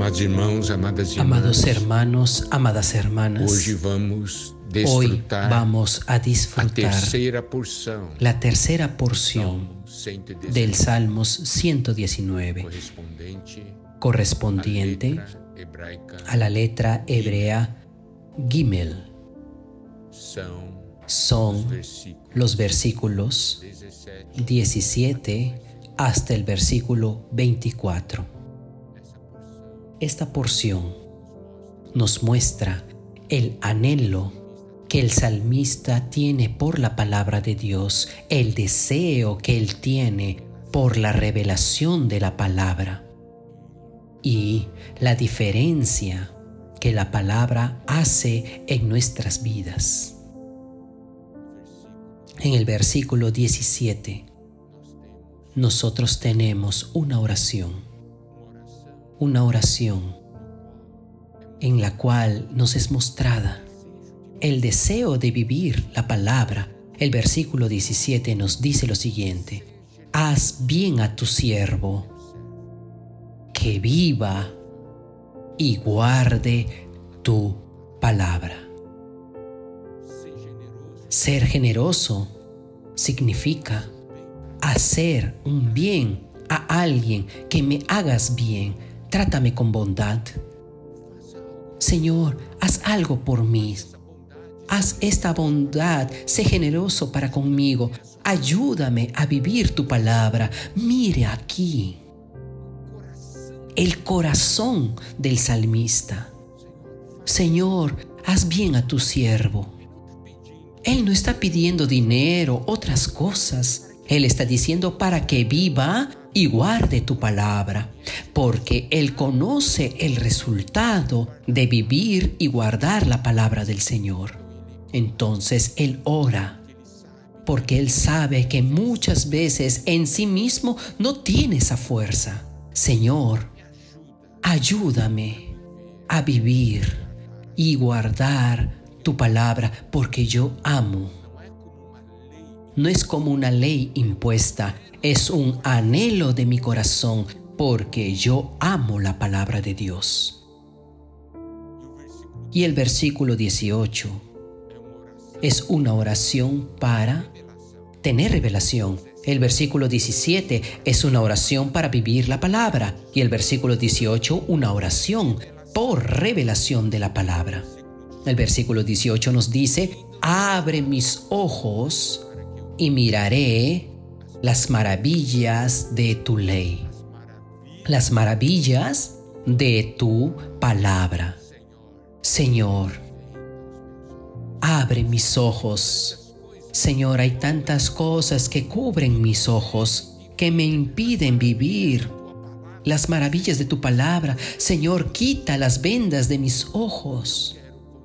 Amados irmãos, amadas irmãs, Amados hermanos, amadas hermanas, vamos hoy vamos a disfrutar porção la tercera porción del 119, Salmos 119, correspondente à correspondiente a la letra hebrea Gimel. Son los versículos 17 17 hasta el versículo 24. Esta porción nos muestra el anhelo que el salmista tiene por la palabra de Dios, el deseo que él tiene por la revelación de la palabra y la diferencia que la palabra hace en nuestras vidas. En el versículo 17, nosotros tenemos una oración, una oración en la cual nos es mostrada el deseo de vivir la palabra. El versículo 17 nos dice lo siguiente, haz bien a tu siervo, que viva y guarde tu palabra. Ser generoso significa hacer un bien a alguien que me hagas bien. Trátame con bondad. Señor, haz algo por mí. Haz esta bondad, sé generoso para conmigo. Ayúdame a vivir tu palabra. Mire aquí el corazón del salmista. Señor, haz bien a tu siervo. Él no está pidiendo dinero, otras cosas. Él está diciendo para que viva y guarde tu palabra, porque Él conoce el resultado de vivir y guardar la palabra del Señor. Entonces Él ora, porque Él sabe que muchas veces en sí mismo no tiene esa fuerza. Señor, ayúdame a vivir y guardar tu palabra porque yo amo. No es como una ley impuesta, es un anhelo de mi corazón porque yo amo la palabra de Dios. Y el versículo 18 es una oración para tener revelación. El versículo 17 es una oración para vivir la palabra y el versículo 18 una oración por revelación de la palabra. El versículo 18 nos dice, abre mis ojos y miraré las maravillas de tu ley, las maravillas de tu palabra. Señor, abre mis ojos. Señor, hay tantas cosas que cubren mis ojos, que me impiden vivir las maravillas de tu palabra. Señor, quita las vendas de mis ojos.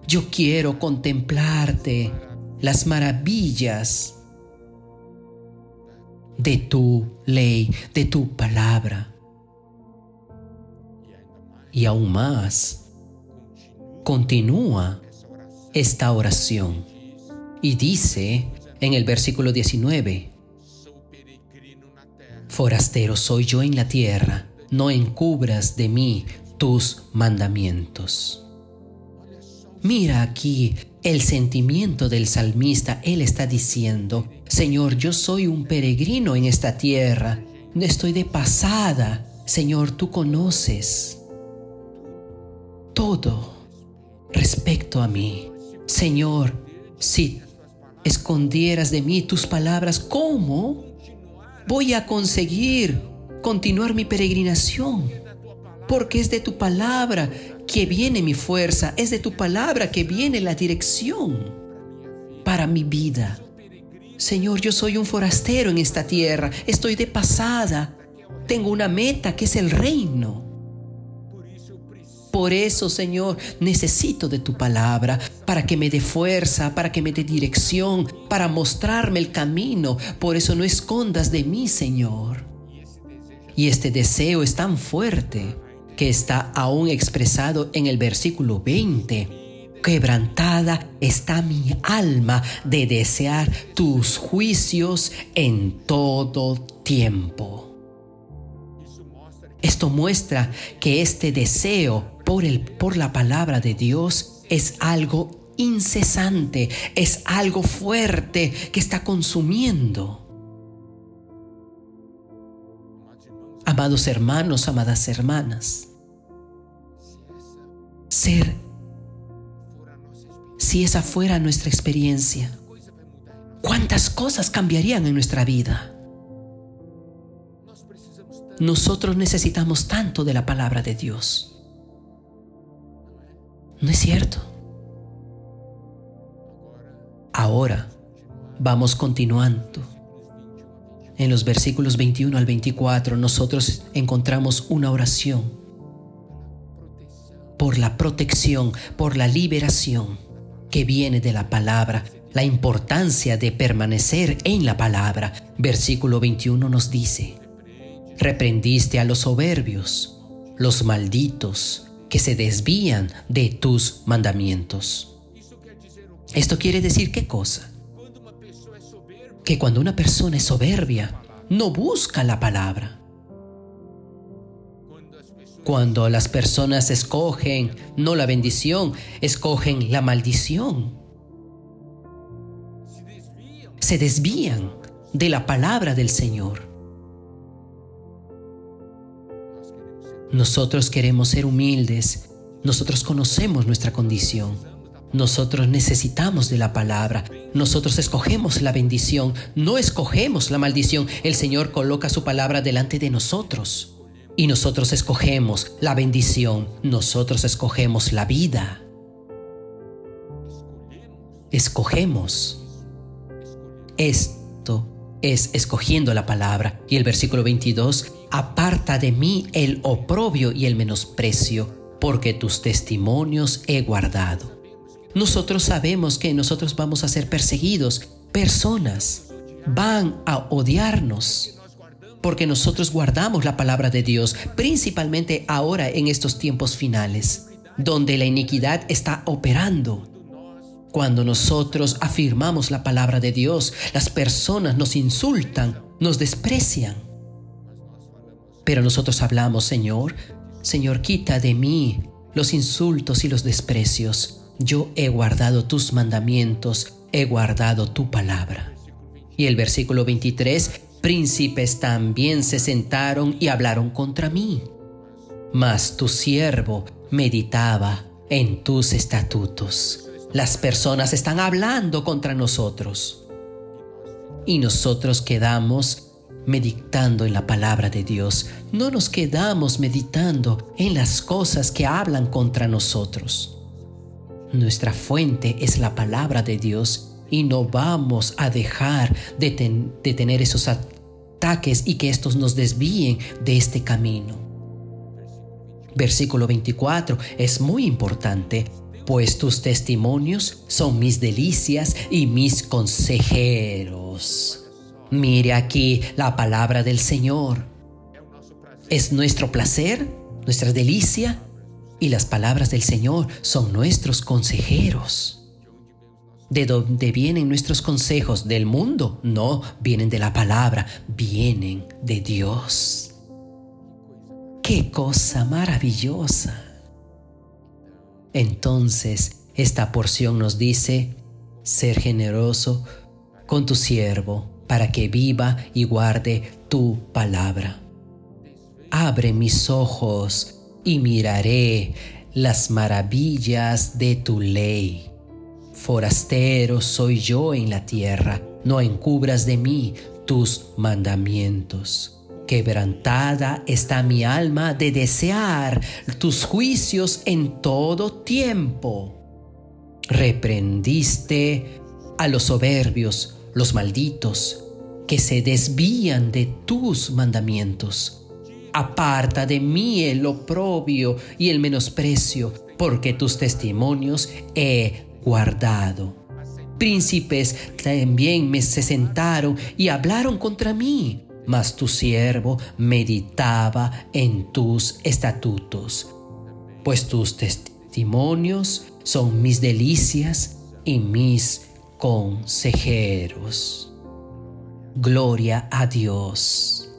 Yo quiero contemplarte las maravillas de tu ley, de tu palabra. Y aún más, continúa esta oración y dice en el versículo 19, Forastero soy yo en la tierra, no encubras de mí tus mandamientos. Mira aquí el sentimiento del salmista. Él está diciendo, Señor, yo soy un peregrino en esta tierra, estoy de pasada. Señor, tú conoces todo respecto a mí. Señor, si escondieras de mí tus palabras, ¿cómo voy a conseguir continuar mi peregrinación? Porque es de tu palabra que viene mi fuerza, es de tu palabra que viene la dirección para mi vida. Señor, yo soy un forastero en esta tierra, estoy de pasada, tengo una meta que es el reino. Por eso, Señor, necesito de tu palabra para que me dé fuerza, para que me dé dirección, para mostrarme el camino. Por eso no escondas de mí, Señor. Y este deseo es tan fuerte que está aún expresado en el versículo 20. Quebrantada está mi alma de desear tus juicios en todo tiempo. Esto muestra que este deseo por, el, por la palabra de Dios es algo incesante, es algo fuerte que está consumiendo. Amados hermanos, amadas hermanas, ser, si esa fuera nuestra experiencia, ¿cuántas cosas cambiarían en nuestra vida? Nosotros necesitamos tanto de la palabra de Dios. ¿No es cierto? Ahora vamos continuando. En los versículos 21 al 24 nosotros encontramos una oración por la protección, por la liberación que viene de la palabra, la importancia de permanecer en la palabra. Versículo 21 nos dice, reprendiste a los soberbios, los malditos, que se desvían de tus mandamientos. Esto quiere decir qué cosa? Que cuando una persona es soberbia, no busca la palabra. Cuando las personas escogen no la bendición, escogen la maldición. Se desvían de la palabra del Señor. Nosotros queremos ser humildes. Nosotros conocemos nuestra condición. Nosotros necesitamos de la palabra. Nosotros escogemos la bendición, no escogemos la maldición. El Señor coloca su palabra delante de nosotros. Y nosotros escogemos la bendición, nosotros escogemos la vida. Escogemos. Esto es escogiendo la palabra. Y el versículo 22 aparta de mí el oprobio y el menosprecio, porque tus testimonios he guardado. Nosotros sabemos que nosotros vamos a ser perseguidos. Personas van a odiarnos porque nosotros guardamos la palabra de Dios, principalmente ahora en estos tiempos finales, donde la iniquidad está operando. Cuando nosotros afirmamos la palabra de Dios, las personas nos insultan, nos desprecian. Pero nosotros hablamos, Señor, Señor, quita de mí los insultos y los desprecios. Yo he guardado tus mandamientos, he guardado tu palabra. Y el versículo 23, príncipes también se sentaron y hablaron contra mí. Mas tu siervo meditaba en tus estatutos. Las personas están hablando contra nosotros. Y nosotros quedamos meditando en la palabra de Dios. No nos quedamos meditando en las cosas que hablan contra nosotros. Nuestra fuente es la palabra de Dios y no vamos a dejar de, tener esos ataques y que estos nos desvíen de este camino. Versículo 24 es muy importante, pues tus testimonios son mis delicias y mis consejeros. Mire aquí la palabra del Señor. Es nuestro placer, nuestra delicia, y las palabras del Señor son nuestros consejeros. ¿De dónde vienen nuestros consejos? ¿Del mundo? No, vienen de la palabra, vienen de Dios. ¡Qué cosa maravillosa! Entonces, esta porción nos dice, ser generoso con tu siervo para que viva y guarde tu palabra. Abre mis ojos y miraré las maravillas de tu ley. Forastero soy yo en la tierra, no encubras de mí tus mandamientos. Quebrantada está mi alma de desear tus juicios en todo tiempo. Reprendiste a los soberbios, los malditos, que se desvían de tus mandamientos. Aparta de mí el oprobio y el menosprecio, porque tus testimonios he guardado. Príncipes también me se sentaron y hablaron contra mí, mas tu siervo meditaba en tus estatutos. Pues tus testimonios son mis delicias y mis consejeros. Gloria a Dios.